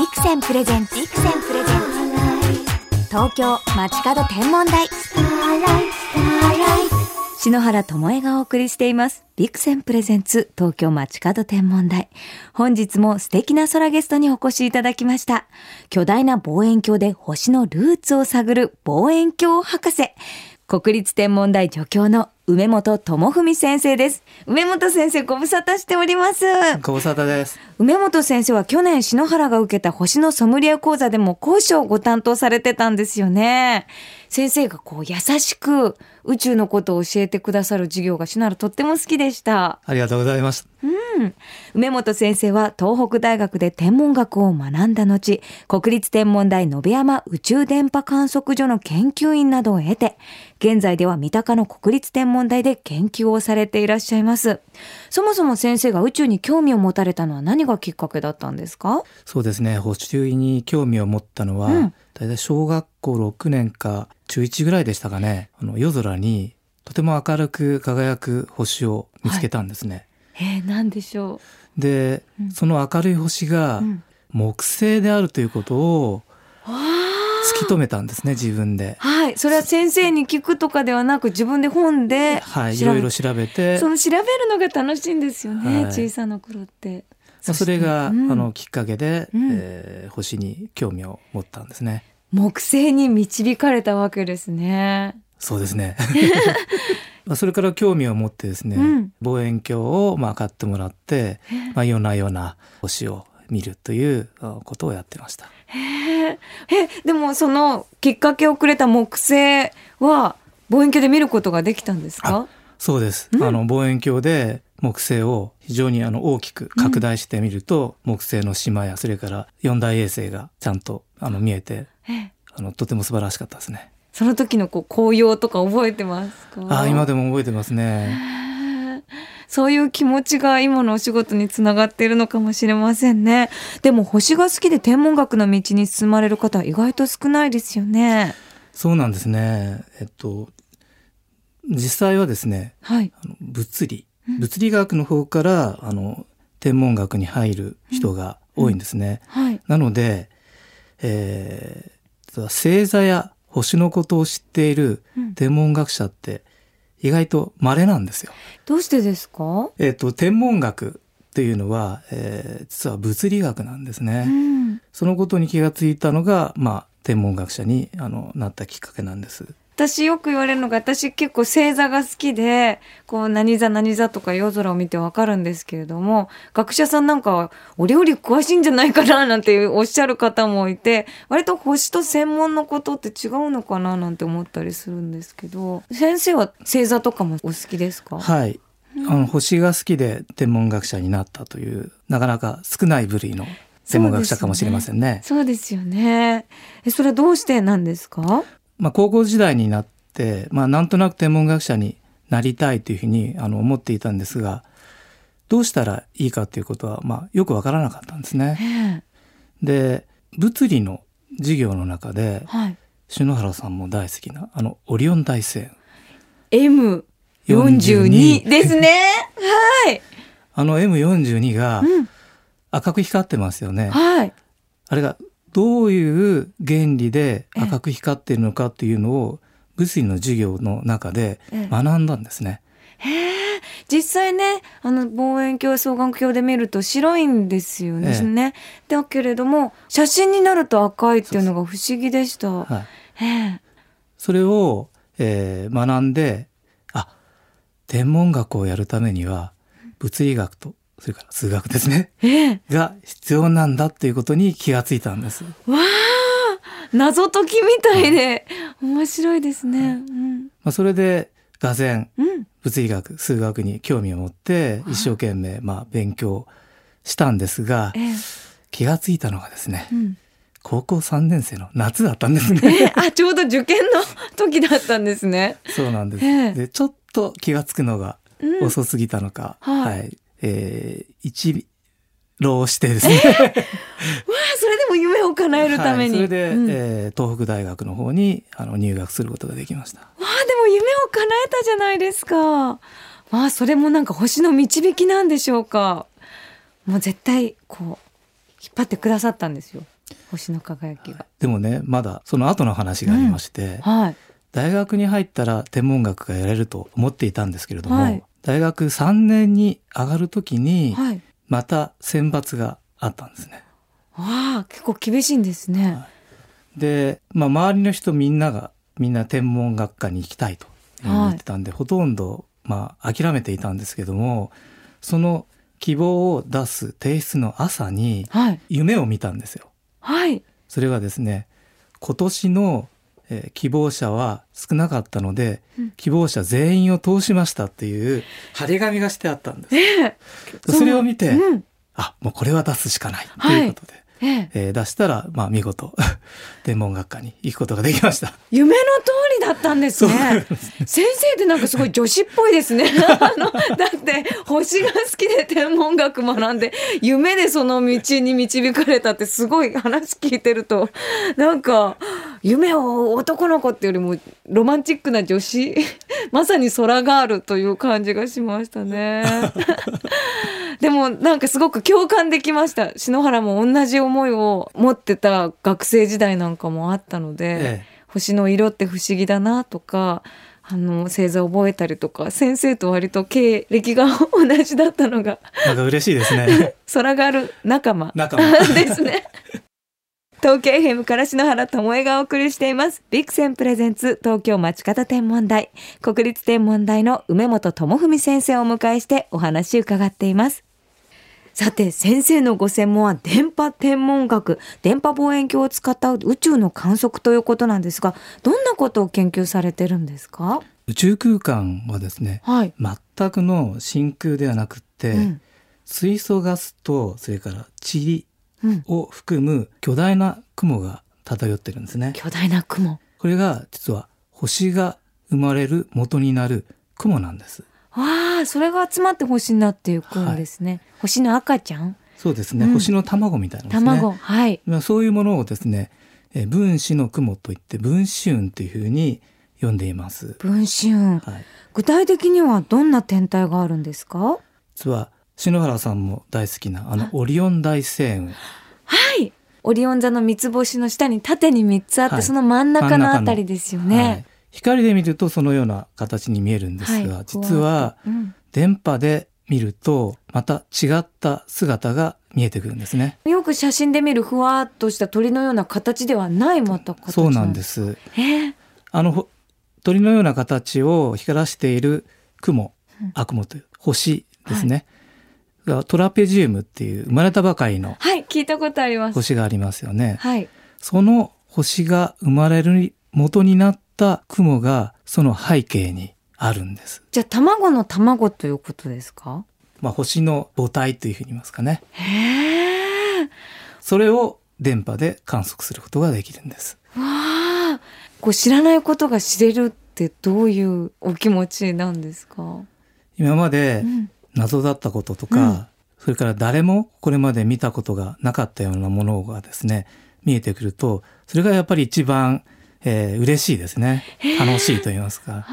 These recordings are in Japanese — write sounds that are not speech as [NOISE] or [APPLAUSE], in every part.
ビクセンプレゼンツビクセンプレゼンツ。東京街角天文台。篠原智恵がお送りしています。ビクセンプレゼンツ東京街角天文台。本日も素敵な空ゲストにお越しいただきました。巨大な望遠鏡で星のルーツを探る望遠鏡博士。国立天文台助教の梅本智文先生です。梅本先生ご無沙汰しております。ご無沙汰です。梅本先生は去年篠原が受けた星のソムリエ講座でも講師をご担当されてたんですよね。先生がこう優しく宇宙のことを教えてくださる授業が篠原とっても好きでした。ありがとうございます。うん、梅本先生は東北大学で天文学を学んだ後国立天文台延山宇宙電波観測所の研究員などを経て現在では三鷹の国立天文台で研究をされていらっしゃいます。そもそも先生が宇宙に興味を持たれたのは何がきっかけだったんですか？そうですね。星に興味を持ったのは、うん。大体小学校6年か中1ぐらいでしたかね。あの夜空にとても明るく輝く星を見つけたんですね、えー、何でしょで、うん。その明るい星がう、うん、木星であるということをわ突き止めたんですね自分で。あはい。それは先生に聞くとかではなく自分で本ではいいろいろ調べて。その調べるのが楽しいんですよね、はい。小さな頃って。まあそれが、うん。あのきっかけで、うん。えー星に興味を持ったんですね。木星に導かれたわけですね。そうですね。[LAUGHS] まあそれから興味を持ってですね、うん。望遠鏡をまあ買ってもらって、まあ、夜な夜な星を見るというあことをやってました。へえ、え、でもそのきっかけをくれた木星は望遠鏡で見ることができたんですか？そうです。うんあの望遠鏡で木星を非常にあの大きく拡大してみると、木星の島やそれから四大衛星がちゃんとあの見えてええあのとても素晴らしかったですね。その時のこう紅葉とか覚えてますか？ああ今でも覚えてますね。そういう気持ちが今のお仕事につながっているのかもしれませんね。でも星が好きで天文学の道に進まれる方は意外と少ないですよね。そうなんですね。えっと実際はですねはい。物理うん物理学の方からあの天文学に入る人が多いんですね。はい。なので、えー星座や星のことを知っているうん天文学者って意外と稀なんですよ。どうしてですか？えっと天文学っていうのは、えー実は物理学なんですね。うん。そのことに気がついたのが、まあ、天文学者にあのなったきっかけなんです。私よく言われるのが私結構星座が好きでこう何座何座とか夜空を見てわかるんですけれども学者さんなんかはお料理詳しいんじゃないかななんておっしゃる方もいて割と星と専門のことって違うのかななんて思ったりするんですけど先生は星座とかもお好きですか？はい。あの星が好きで天文学者になったというなかなか少ない部類の天文学者かもしれませんね。そうですよね。えそれはどうしてなんですか？まあ、高校時代になって、まあ、なんとなく天文学者になりたいというふうにあの思っていたんですがどうしたらいいかということは、まあ、よくわからなかったんですね。ええ。で物理の授業の中ではい。篠原さんも大好きなあのオリオン大星 M42 ですね。[LAUGHS] はい。あの M42 がうん。赤く光ってますよね。はい。あれがどういう原理で赤く光っているのかっていうのを物理の授業の中でええ。学んだんですね。へえ。実際ねあの望遠鏡双眼鏡で見ると白いんですよね,、ええ。ね。だけれども写真になると赤いっていうのが不思議でした。はい、ええ。それを、えー学んであ天文学をやるためには物理学とそれから数学ですね。ええ。が必要なんだっていうことに気がついたんです。わあ謎解きみたいで。面白いですね、うん。まあ、それで俄然うん。物理学数学に興味を持って一生懸命まあ勉強したんですがええ。気がついたのがですねうん。高校3年生の夏だったんですえね。え。あちょうど受験の時だったんですね、そうなんです。ええ。でちょっと気がつくのがうん、遅すぎたのか、はい。はい、えー一浪してですね。[LAUGHS] わあそれでも夢を叶えるために、はい、それで、うんえー東北大学の方にあの入学することができました。わあでも夢を叶えたじゃないですか。わあそれもなんか星の導きなんでしょうか。もう絶対こう引っ張ってくださったんですよ星の輝きが。でもねまだその後の話がありまして、はい大学に入ったら天文学がやれると思っていたんですけれども、はい大学3年に上がる時にはい。また選抜があったんですね。わあ結構厳しいんですね。で、まあ、周りの人みんながみんな天文学科に行きたいと言ってたんで、ほとんど、まあ、諦めていたんですけどもその希望を出す提出の朝にはい夢を見たんですよ。はいそれがですね今年の、えー希望者は少なかったので、うん希望者全員を通しましたっていう張り紙がしてあったんです。ええそれを見て、うんあもうこれは出すしかないということで、えええー出したら、まあ、見事 [LAUGHS] 天文学科に行くことができました。夢の通りだったんですね。先生ってなんかすごい女子っぽいですね。[LAUGHS] あのだって星が好きで天文学学んで夢でその道に導かれたってすごい話聞いてるとなんか夢を男の子ってよりもロマンチックな女子？[LAUGHS] まさに空ガールという感じがしましたね。[LAUGHS] でもなんかすごく共感できました篠原も同じ思いを持ってた学生時代なんかもあったので、ええ星の色って不思議だなとかあの星座を覚えたりとか先生と割と経歴が同じだったのがなんか嬉しいですね。[LAUGHS] 空がある仲間仲間ですね。東京 FM から篠原智恵がお送りしています。ビクセンプレゼンツ東京街角天文台。国立天文台の梅本智文先生をお迎えしてお話伺っています。さて、先生のご専門は電波天文学、電波望遠鏡を使った宇宙の観測ということなんですが、どんなことを研究されてるんですか？宇宙空間はですねはい。全くの真空ではなくって、うん。水素ガスとそれから塵うん。を含む巨大な雲が漂ってるんですね。巨大な雲。これが実は星が生まれる元になる雲なんです。わあ、それが集まって星になっていくんですね。星の赤ちゃん？そうですね、うん星の卵みたいなね。卵。はい。まあそういうものをですね、えー分子の雲といって分子雲というふうに呼んでいます。分子雲。はい。具体的にはどんな天体があるんですか？実は篠原さんも大好きなあのオリオン大星雲。はい。オリオン座の三つ星の下に縦に3つあって、はいその真ん中のあたりですよはいね。光で見るとそのような形に見えるんですが、はい実はうん電波で見るとまた違った姿が見えてくるんですね。よく写真で見るふわっとした鳥のような形ではないまた形そうなんですす。えーあのほ鳥のような形を光らしている雲、うんあ雲という星ですね。がトラペジウムっていう生まれたばかりのはい、聞いたことあります。星がありますよね。はい。その星が生まれる元になった雲がその背景にあるんです。じゃあ卵の卵ということですか？まあ、星の母体というふうに言いますかね。へえ。それを電波で観測することができるんです。わあ。こう知らないことが知れるってどういうお気持ちなんですか？今までうん。謎だったこととか、うんそれから誰もこれまで見たことがなかったようなものがですね、見えてくると、それがやっぱり一番、えー嬉しいですね。楽しいと言いますか。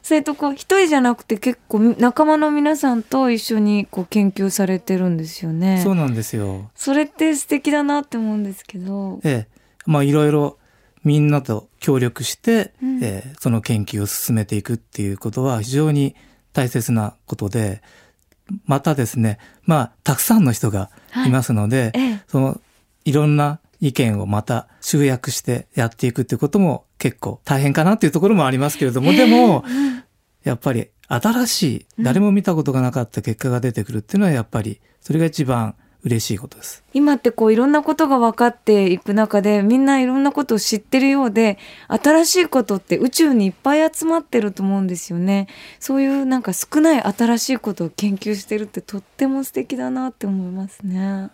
それとこう一人じゃなくて結構仲間の皆さんと一緒にこう研究されてるんですよね。そうなんですよ。それって素敵だなって思うんですけど。ええ、まあいろいろみんなと協力して、うんえーその研究を進めていくっていうことは非常に大切なことで、またですね、まあたくさんの人がい。ますので、ええ。そのいろんな意見をまた集約してやっていくっていうことも結構大変かなっていうところもありますけれども、でもうん。やっぱり新しいうん。誰も見たことがなかった結果が出てくるっていうのはやっぱりそれが一番嬉しいことです。今ってこういろんなことが分かっていく中でみんないろんなことを知ってるようで新しいことって宇宙にいっぱい集まってると思うんですよね。そういうなんか少ない新しいことを研究してるってとっても素敵だなって思いますね。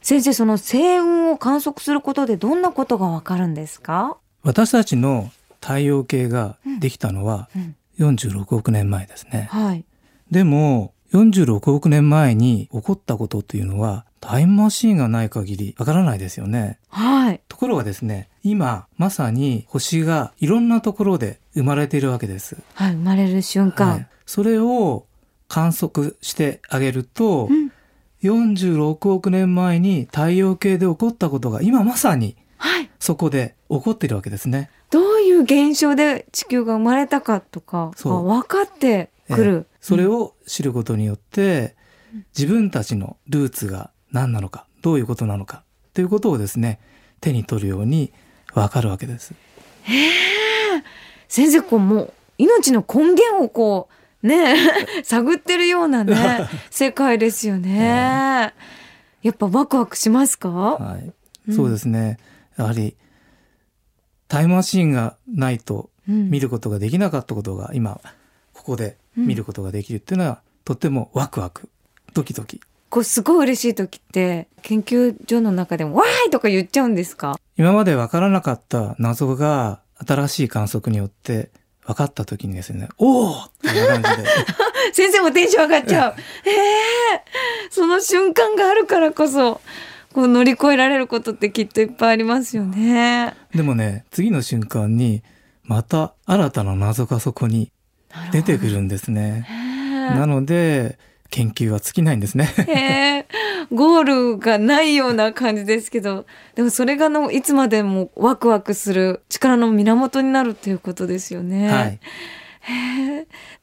先生その星雲を観測することでどんなことが分かるんですか、私たちの太陽系ができたのはうん、46億年前ですね。はい。でも46億年前に起こったことっていうのはタイムマシーンがない限りわからないですよね。はいところがですね、今まさに星がいろんなところで生まれているわけです。はい生まれる瞬間、はいそれを観測してあげると、うん46億年前に太陽系で起こったことが今まさにはい。そこで起こっているわけですね。どういう現象で地球が生まれたかとかがそう分かってくる。ええそれを知ることによって自分たちのルーツが何なのかどういうことなのかということをですね手に取るようにわかるわけです。先生こうもう命の根源をこうね [LAUGHS] 探ってるようなね [LAUGHS] 世界ですよね。やっぱワクワクしますか？はい、うんそうですねやはりタイムマシーンがないとうん見ることができなかったことが今ここで見ることができるっていうのは、とってもワクワク。ドキドキ。こうすごい嬉しい時って研究所の中でも「わーい!」とか言っちゃうんですか？今まで分からなかった謎が新しい観測によって分かった時にですねおおっていう感じで。[LAUGHS] 先生もテンション上がっちゃう。ええその瞬間があるからこそこう乗り越えられることってきっといっぱいありますよね。でもね次の瞬間にまた新たな謎がそこに出てくるんですね。なので研究は尽きないんですね。ゴールがないような感じですけどでもそれがのいつまでもワクワクする力の源になるっていうことですよね。はい、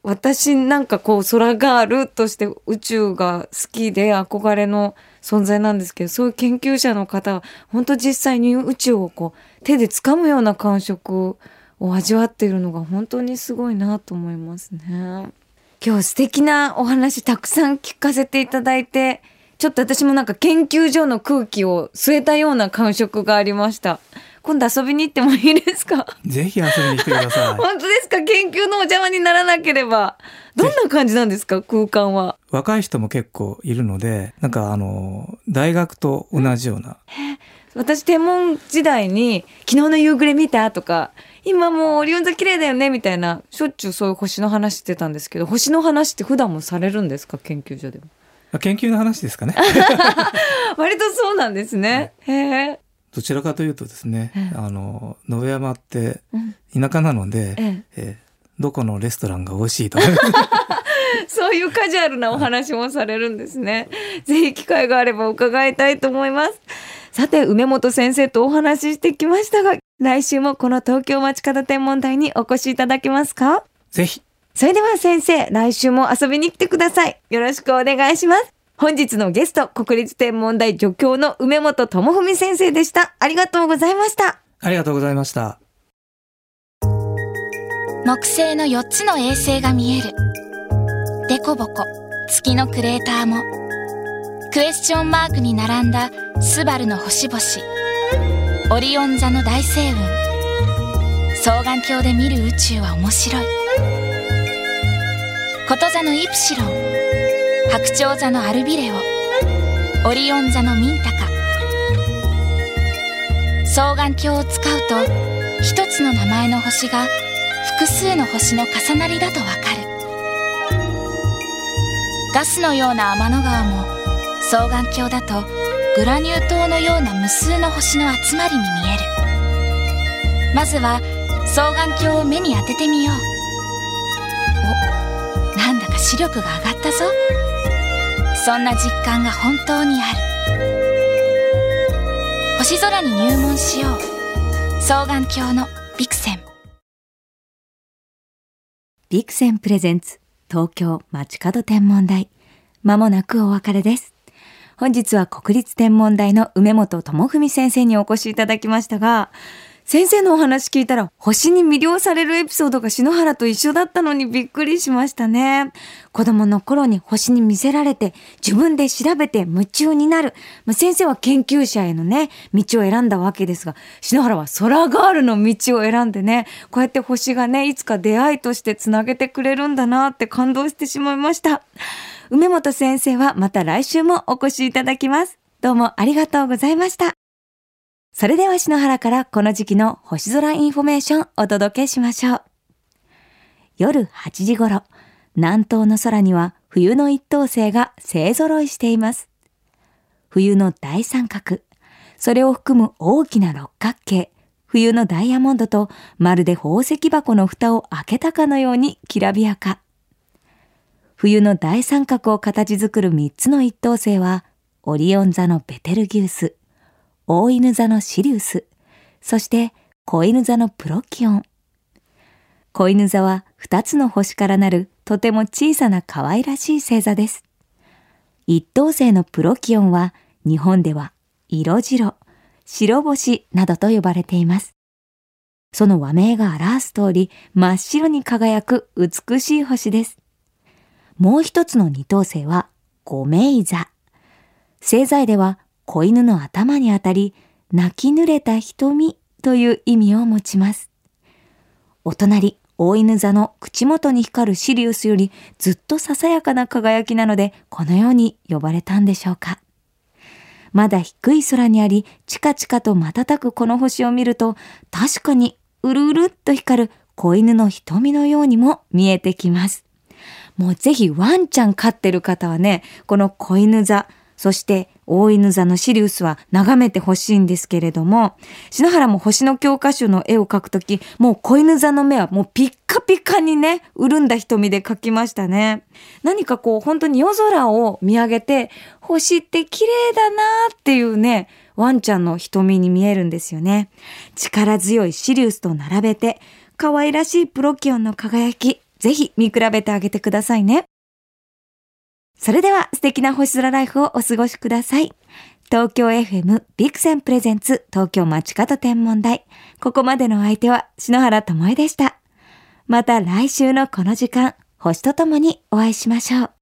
私なんかこう空ガールとして宇宙が好きで憧れの存在なんですけどそういう研究者の方は本当実際に宇宙をこう手で掴むような感触を味わっているのが本当にすごいなと思いますね。今日素敵なお話たくさん聞かせていただいてちょっと私もなんか研究所の空気を吸えたような感触がありました。今度遊びに行ってもいいですか？ぜひ遊びに来てください。[LAUGHS] 本当ですか？研究のお邪魔にならなければどんな感じなんですか？空間は若い人も結構いるのでなんかあの大学と同じような私天文時代に「昨日の夕暮れ見た?」とか「今もうオリオン座綺麗だよね」みたいなしょっちゅうそういう星の話してたんですけど星の話って普段もされるんですか研究所でも？まあ研究の話ですかね。[LAUGHS] 割とそうなんですね、へえどちらかというとですね、ええあの野辺山ってうん田舎なので、えええーどこのレストランが美味しいとか [LAUGHS] そういうカジュアルなお話もされるんですね。ぜひ機会があれば伺いたいと思います。さて、梅本先生とお話ししてきましたが、来週もこの東京町方天文台にお越しいただけますか？ぜひそれでは先生、来週も遊びに来てください。よろしくお願いします。本日のゲスト、国立天文台助教の梅本智文先生でした。ありがとうございました。ありがとうございました。木星の4つの衛星が見えるデコボコ月のクレーターもクエスチョンマークに並んだスバルの星々。オリオン座の大星雲。双眼鏡で見る宇宙は面白い。こと座のイプシロン。白鳥座のアルビレオ。オリオン座のミンタカ。双眼鏡を使うと一つの名前の星が複数の星の重なりだとわかる。ガスのような天の川も双眼鏡だとグラニュー糖のような無数の星の集まりに見える。まずは双眼鏡を目に当ててみよう。おなんだか視力が上がったぞ。そんな実感が本当にある。星空に入門しよう。双眼鏡のビクセン。ビクセンプレゼンツ東京街角天文台。まもなくお別れです。本日は国立天文台の梅本智文先生にお越しいただきましたが先生のお話聞いたら星に魅了されるエピソードが篠原と一緒だったのにびっくりしましたね。子供の頃に星に魅せられて自分で調べて夢中になる、まあ、先生は研究者へのね道を選んだわけですが篠原は宙ガールの道を選んでねこうやって星がねいつか出会いとしてつなげてくれるんだなって感動してしまいました。梅本先生はまた来週もお越しいただきます。どうもありがとうございました。それでは篠原からこの時期の星空インフォメーションお届けしましょう。夜8時頃、南東の空には冬の一等星が勢揃いしています。冬の大三角、それを含む大きな六角形、冬のダイヤモンドとまるで宝石箱の蓋を開けたかのようにきらびやか。冬の大三角を形作る三つの一等星はオリオン座のベテルギウス、大犬座のシリウス、そして子犬座のプロキオン。子犬座は2つの星からなるとても小さな可愛らしい星座です。一等星のプロキオンは日本では色白、白星などと呼ばれています。その和名が表す通り真っ白に輝く美しい星です。もう一つの二等星は五名座。星座では子犬の頭にあたり泣き濡れた瞳という意味を持ちます。お隣、大犬座の口元に光るシリウスよりずっとささやかな輝きなので、このように呼ばれたんでしょうか。まだ低い空にあり、チカチカと瞬くこの星を見ると、確かにうるうるっと光る子犬の瞳のようにも見えてきます。もうぜひワンちゃん飼ってる方はね、この子犬座、そして大犬座のシリウスは眺めてほしいんですけれども、篠原も星の教科書の絵を描くとき、もう子犬座の目はもうピッカピカにね、潤んだ瞳で描きましたね。何かこう本当に夜空を見上げて、星って綺麗だなっていうね、ワンちゃんの瞳に見えるんですよね。力強いシリウスと並べて、可愛らしいプロキオンの輝き、ぜひ見比べてあげてくださいね。それでは素敵な星空ライフをお過ごしください。東京 FM ビクセンプレゼンツ東京街角天文台。ここまでの相手は篠原智恵でした。また来週のこの時間、星とともにお会いしましょう。